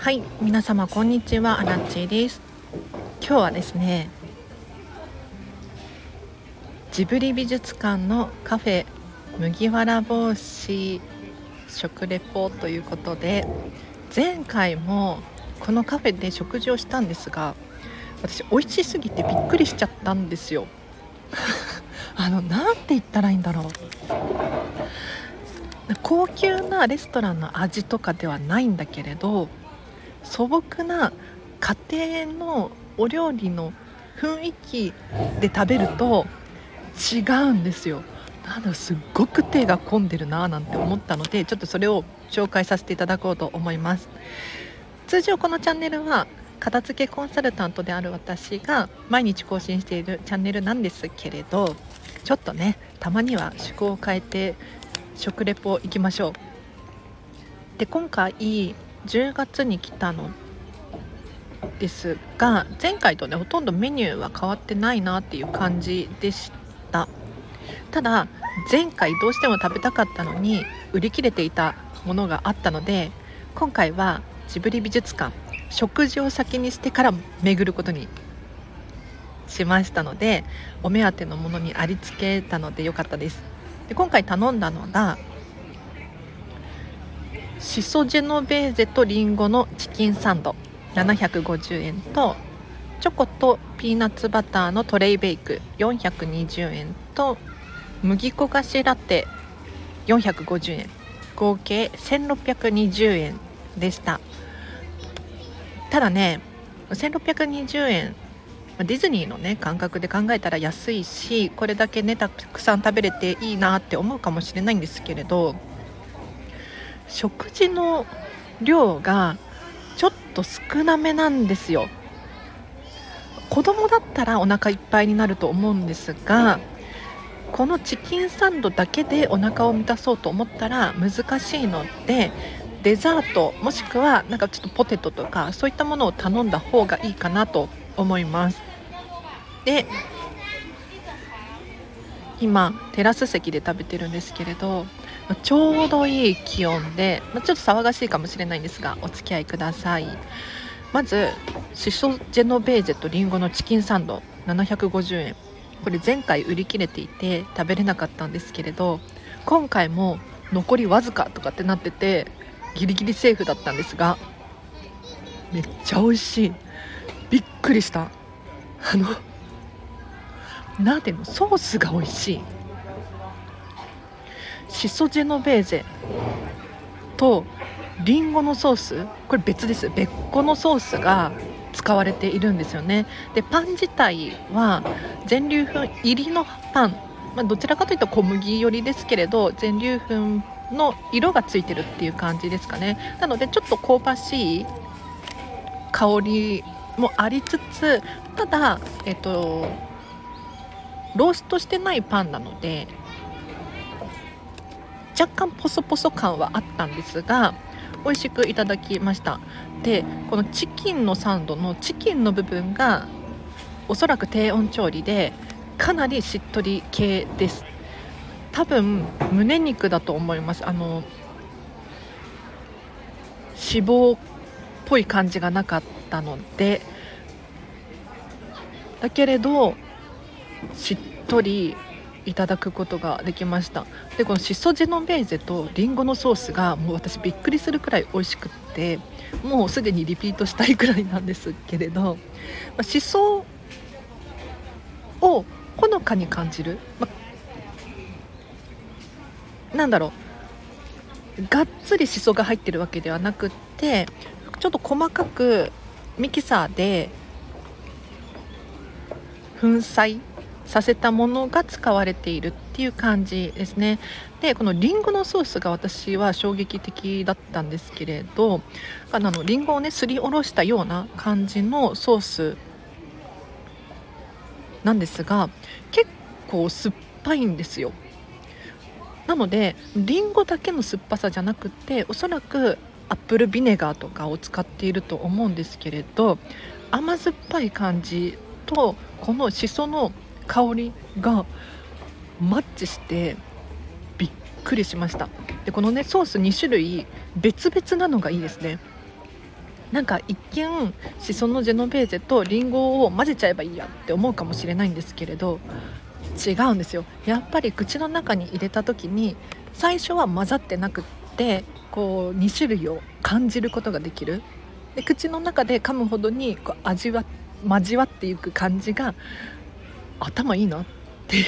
はい皆様こんにちは。アラチです。今日はですねジブリ美術館のカフェ麦わら帽子食レポということで前回もこのカフェで食事をしたんですが私美味しすぎてびっくりしちゃったんですよ。あのなんて言ったらいいんだろう。高級なレストランの味とかではないんだけれど素朴な家庭のお料理の雰囲気で食べると違うんですよ。なんだすっごく手が込んでるななんて思ったのでちょっとそれを紹介させていただこうと思います。通常このチャンネルは片付けコンサルタントである私が毎日更新しているチャンネルなんですけれどちょっとねたまには趣向を変えて食レポ行きましょう。で今回10月に来たのですが前回とねほとんどメニューは変わってないなっていう感じでした。ただ前回どうしても食べたかったのに売り切れていたものがあったので今回はジブリ美術館食事を先にしてから巡ることにしましたのでお目当てのものにありつけたので良かったです。で今回頼んだのがシソジェノベーゼとリンゴのチキンサンド。750円とチョコとピーナッツバターのトレイベイク。420円と麦粉菓子ラテ。450円。合計1620円でした。ただね1620円。ディズニーのね感覚で考えたら安いしこれだけねたくさん食べれていいなって思うかもしれないんですけれど食事の量がちょっと少なめなんですよ。子供だったらお腹いっぱいになると思うんですがこのチキンサンドだけでお腹を満たそうと思ったら難しいのでデザートもしくはなんかちょっとポテトとかそういったものを頼んだ方がいいかなと思います。で今テラス席で食べてるんですけれどちょうどいい気温で、まちょっと騒がしいかもしれないんですがお付き合いください。まずシソジェノベーゼとリンゴのチキンサンド750円。これ前回売り切れていて食べれなかったんですけれど今回も残りわずかとかってなっててギリギリセーフだったんですがめっちゃ美味しい。びっくりした。あのなんていうのソースが美味しい。シソジェノベーゼとリンゴのソースこれ別です。別個のソースが使われているんですよね。でパン自体は全粒粉入りのパン、まあ、どちらかというと小麦寄りですけれど全粒粉の色がついてるっていう感じですかね。なのでちょっと香ばしい香りもありつつただえっとローストしてないパンなので若干ポソポソ感はあったんですが美味しくいただきました。でこのチキンのサンドのチキンの部分がおそらく低温調理でかなりしっとり系です。多分胸肉だと思います。あの脂肪っぽい感じがなかったので。だけれどしっとりいただくことができました。でこのシソジェノベーゼとリンゴのソースがもう私びっくりするくらい美味しくってもうすでにリピートしたいくらいなんですけれど、まあ、しそをほのかに感じる、まあ、なんだろうがっつりしそが入ってるわけではなくってちょっと細かくミキサーで粉砕させたものが使われているっていう感じですね。でこのりんごのソースが私は衝撃的だったんですけれどあのりんごをねすりおろしたような感じのソースなんですが結構酸っぱいんですよ。なのでりんごだけの酸っぱさじゃなくておそらくアップルビネガーとかを使っていると思うんですけれど甘酸っぱい感じとこのしその香りがマッチしてびっくりしました。でこのねソース2種類別々なのがいいですね。なんか一見しそのジェノベーゼとリンゴを混ぜちゃえばいいやって思うかもしれないんですけれど違うんですよ。やっぱり口の中に入れた時に最初は混ざってなくってこう2種類を感じることができる。で口の中で噛むほどにこう味わ交わっていく感じが頭いいなっていう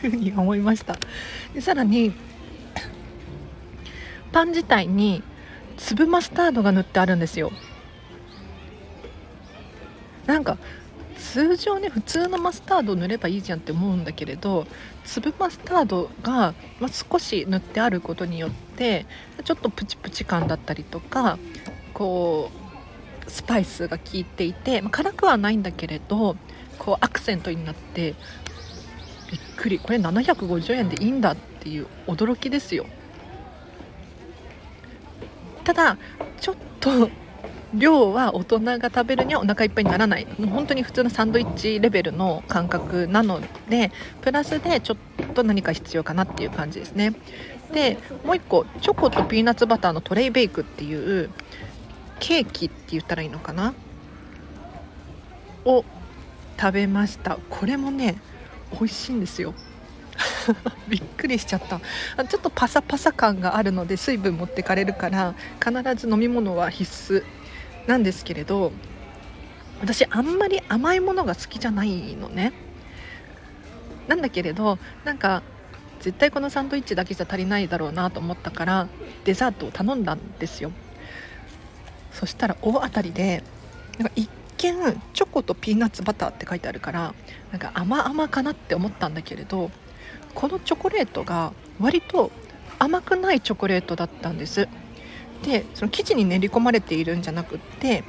ふうに思いました。でさらにパン自体に粒マスタードが塗ってあるんですよ。なんか通常ね普通のマスタードを塗ればいいじゃんって思うんだけれど粒マスタードが、ま、少し塗ってあることによってちょっとプチプチ感だったりとかこうスパイスが効いていて、ま、辛くはないんだけれどこうアクセントになってびっくり。これ750円でいいんだっていう驚きですよ。ただちょっと量は大人が食べるにはお腹いっぱいにならない。もう本当に普通のサンドイッチレベルの感覚なのでプラスでちょっと何か必要かなっていう感じですね。でもう1個チョコとピーナッツバターのトレイベイクっていうケーキって言ったらいいのかな？を食べました。これもね美味しいんですよ。びっくりしちゃった。ちょっとパサパサ感があるので水分持ってかれるから必ず飲み物は必須。なんですけれど私あんまり甘いものが好きじゃないのね。なんだけれどなんか絶対このサンドイッチだけじゃ足りないだろうなと思ったからデザートを頼んだんですよ。そしたら大当たりでなんか一見チョコとピーナッツバターって書いてあるからなんか甘々かなって思ったんだけれどこのチョコレートが割と甘くないチョコレートだったんです。でその生地に練り込まれているんじゃなくって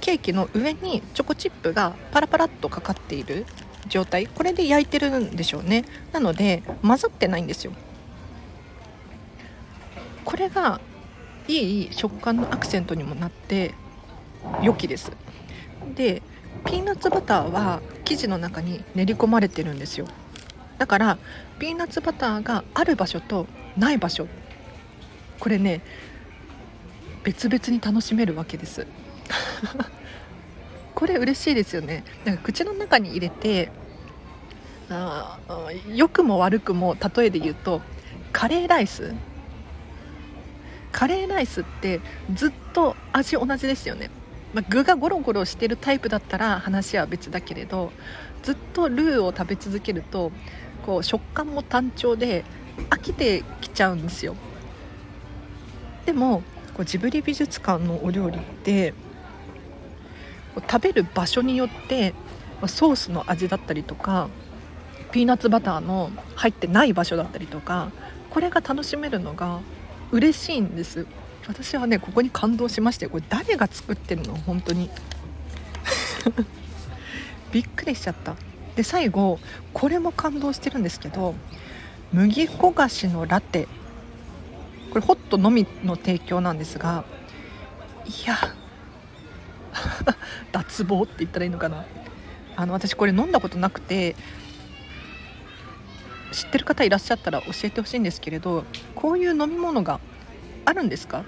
ケーキの上にチョコチップがパラパラっとかかっている状態。これで焼いてるんでしょうね。なので混ざってないんですよ。これがいい食感のアクセントにもなって良きです。でピーナッツバターは生地の中に練り込まれてるんですよ。だからピーナッツバターがある場所とない場所。これね別々に楽しめるわけです。これ嬉しいですよね。なんか口の中に入れてあ良くも悪くも例えで言うとカレーライス。カレーライスってずっと味同じですよね、まあ、具がゴロゴロしてるタイプだったら話は別だけれどずっとルーを食べ続けるとこう食感も単調で飽きてきちゃうんですよ。でもこうジブリ美術館のお料理って食べる場所によってソースの味だったりとかピーナッツバターの入ってない場所だったりとかこれが楽しめるのが嬉しいんです。私はねここに感動しましてこれ誰が作ってるの？本当に。びっくりしちゃった。で最後これも感動してるんですけど麦焦がしのラテ。これホットのみの提供なんですがいや 脱帽って言ったらいいのかな。あの私これ飲んだことなくて知ってる方いらっしゃったら教えてほしいんですけれどこういう飲み物があるんですか？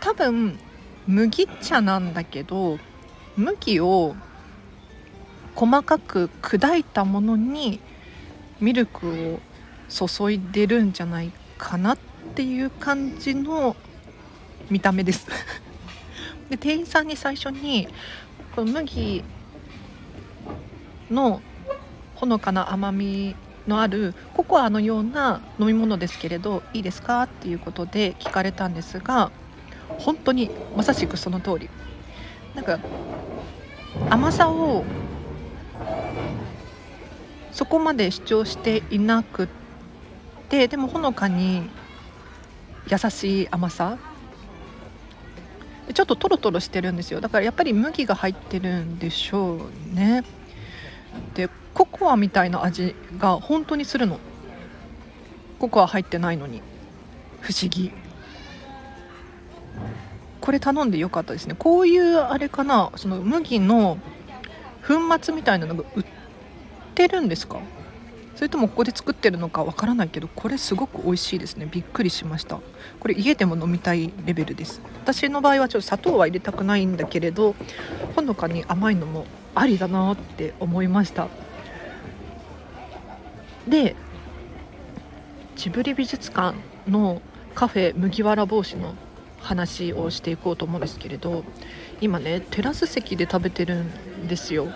多分麦茶なんだけど麦を細かく砕いたものにミルクを注いでるんじゃないかなっていう感じの見た目です。で店員さんに最初にこの麦のほのかな甘みのあるココアのような飲み物ですけれどいいですか？っていうことで聞かれたんですが本当にまさしくその通り。なんか甘さをそこまで主張していなくてでもほのかに優しい甘さ。ちょっとトロトロしてるんですよ。だからやっぱり麦が入ってるんでしょうね。でココアみたいな味が本当にするの。ココア入ってないのに。不思議。これ頼んでよかったですね。こういうあれかなその麦の粉末みたいなのが売ってるんですか？それともここで作ってるのかわからないけどこれすごく美味しいですね。びっくりしました。これ家でも飲みたいレベルです。私の場合はちょっと砂糖は入れたくないんだけれどほのかに甘いのもありだなって思いました。でジブリ美術館のカフェ麦わら帽子の話をしていこうと思うんですけれど今ねテラス席で食べてるんですよ。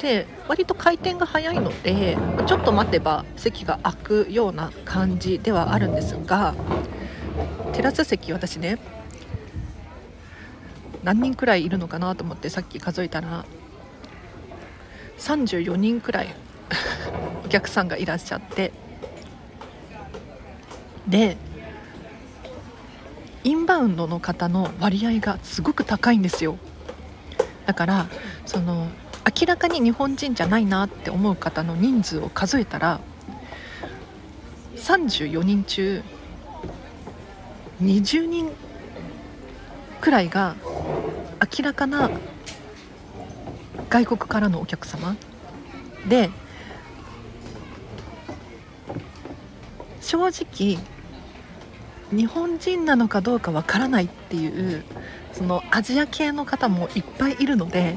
で割と回転が早いのでちょっと待てば席が空くような感じではあるんですがテラス席私ね何人くらいいるのかなと思ってさっき数えたら34人くらい お客さんがいらっしゃって。でインバウンドの方の割合がすごく高いんですよ。だからその明らかに日本人じゃないなって思う方の人数を数えたら34人中20人くらいが明らかな外国からのお客様。で正直日本人なのかどうかわからないっていうそのアジア系の方もいっぱいいるので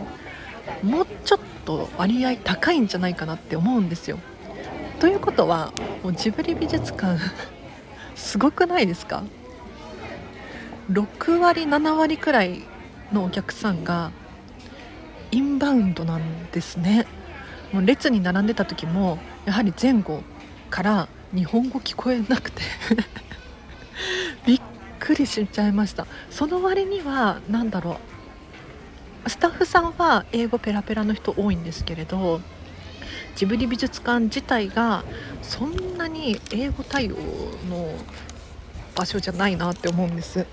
もうちょっと割合高いんじゃないかなって思うんですよ。ということはもうジブリ美術館 すごくないですか？6割7割くらいのお客さんがインバウンドなんですね。もう列に並んでた時もやはり前後から日本語聞こえなくて。くりしちゃいました。その割には何だろう。スタッフさんは英語ペラペラの人多いんですけれどジブリ美術館自体がそんなに英語対応の場所じゃないなって思うんです。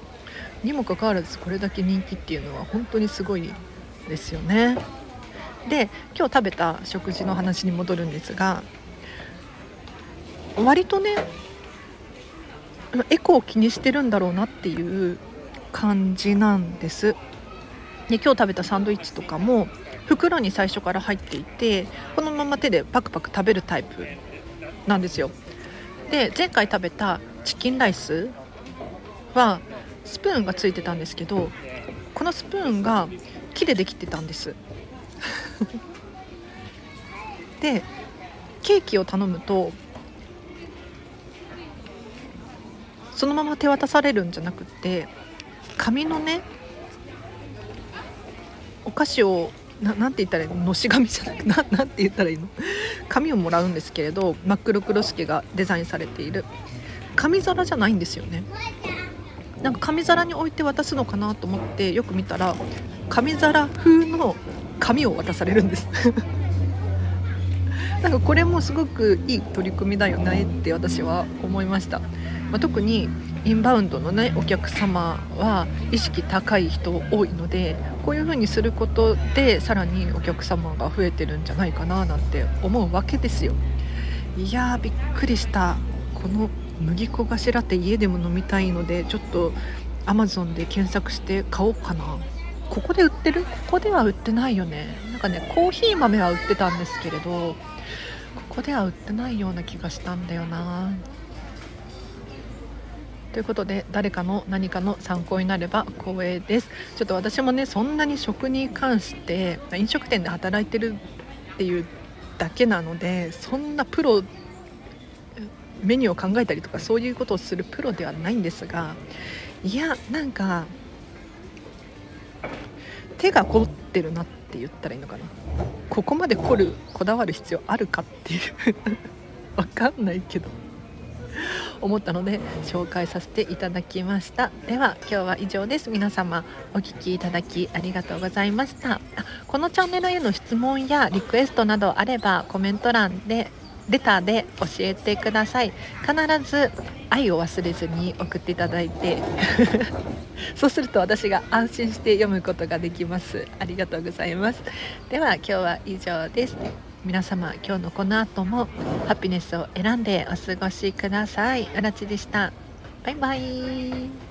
にもかかわらずこれだけ人気っていうのは本当にすごいですよね。で今日食べた食事の話に戻るんですが割とねエコを気にしてるんだろうなっていう感じなんです。で今日食べたサンドイッチとかも袋に最初から入っていてこのまま手でパクパク食べるタイプなんですよ。で前回食べたチキンライスはスプーンがついてたんですけどこのスプーンが木でできてたんです。でケーキを頼むとそのまま手渡されるんじゃなくて紙のねお菓子をななんて言ったらいいの？のし紙じゃなくななんて言ったらいいの？紙をもらうんですけれど真っ黒黒助がデザインされている。紙皿じゃないんですよね。なんか紙皿に置いて渡すのかなと思ってよく見たら紙皿風の紙を渡されるんです。なんかこれもすごくいい取り組みだよねって私は思いました。まあ、特にインバウンドの、ね、お客様は意識高い人多いのでこういうふうにすることでさらにお客様が増えてるんじゃないかななんて思うわけですよ。いやーびっくりした。この麦粉がしラテ家でも飲みたいのでちょっとアマゾンで検索して買おうかな。ここで売ってる？ここでは売ってないよね。なんかねコーヒー豆は売ってたんですけれどここでは売ってないような気がしたんだよな。ということで誰かの何かの参考になれば光栄です。ちょっと私もねそんなに食に関して飲食店で働いてるっていうだけなのでそんなプロメニューを考えたりとかそういうことをするプロではないんですがいやなんか手が凝ってるなって言ったらいいのかな。ここまで凝るこだわる必要あるかっていう。わかんないけど。思ったので紹介させていただきました。では今日は以上です。皆様お聴きいただきありがとうございました。このチャンネルへの質問やリクエストなどあればコメント欄でレターで教えてください。必ず愛を忘れずに送っていただいて。そうすると私が安心して読むことができます。ありがとうございます。では今日は以上です。皆様今日のこの後もハピネスを選んでお過ごしください。あらちでした。バイバイ。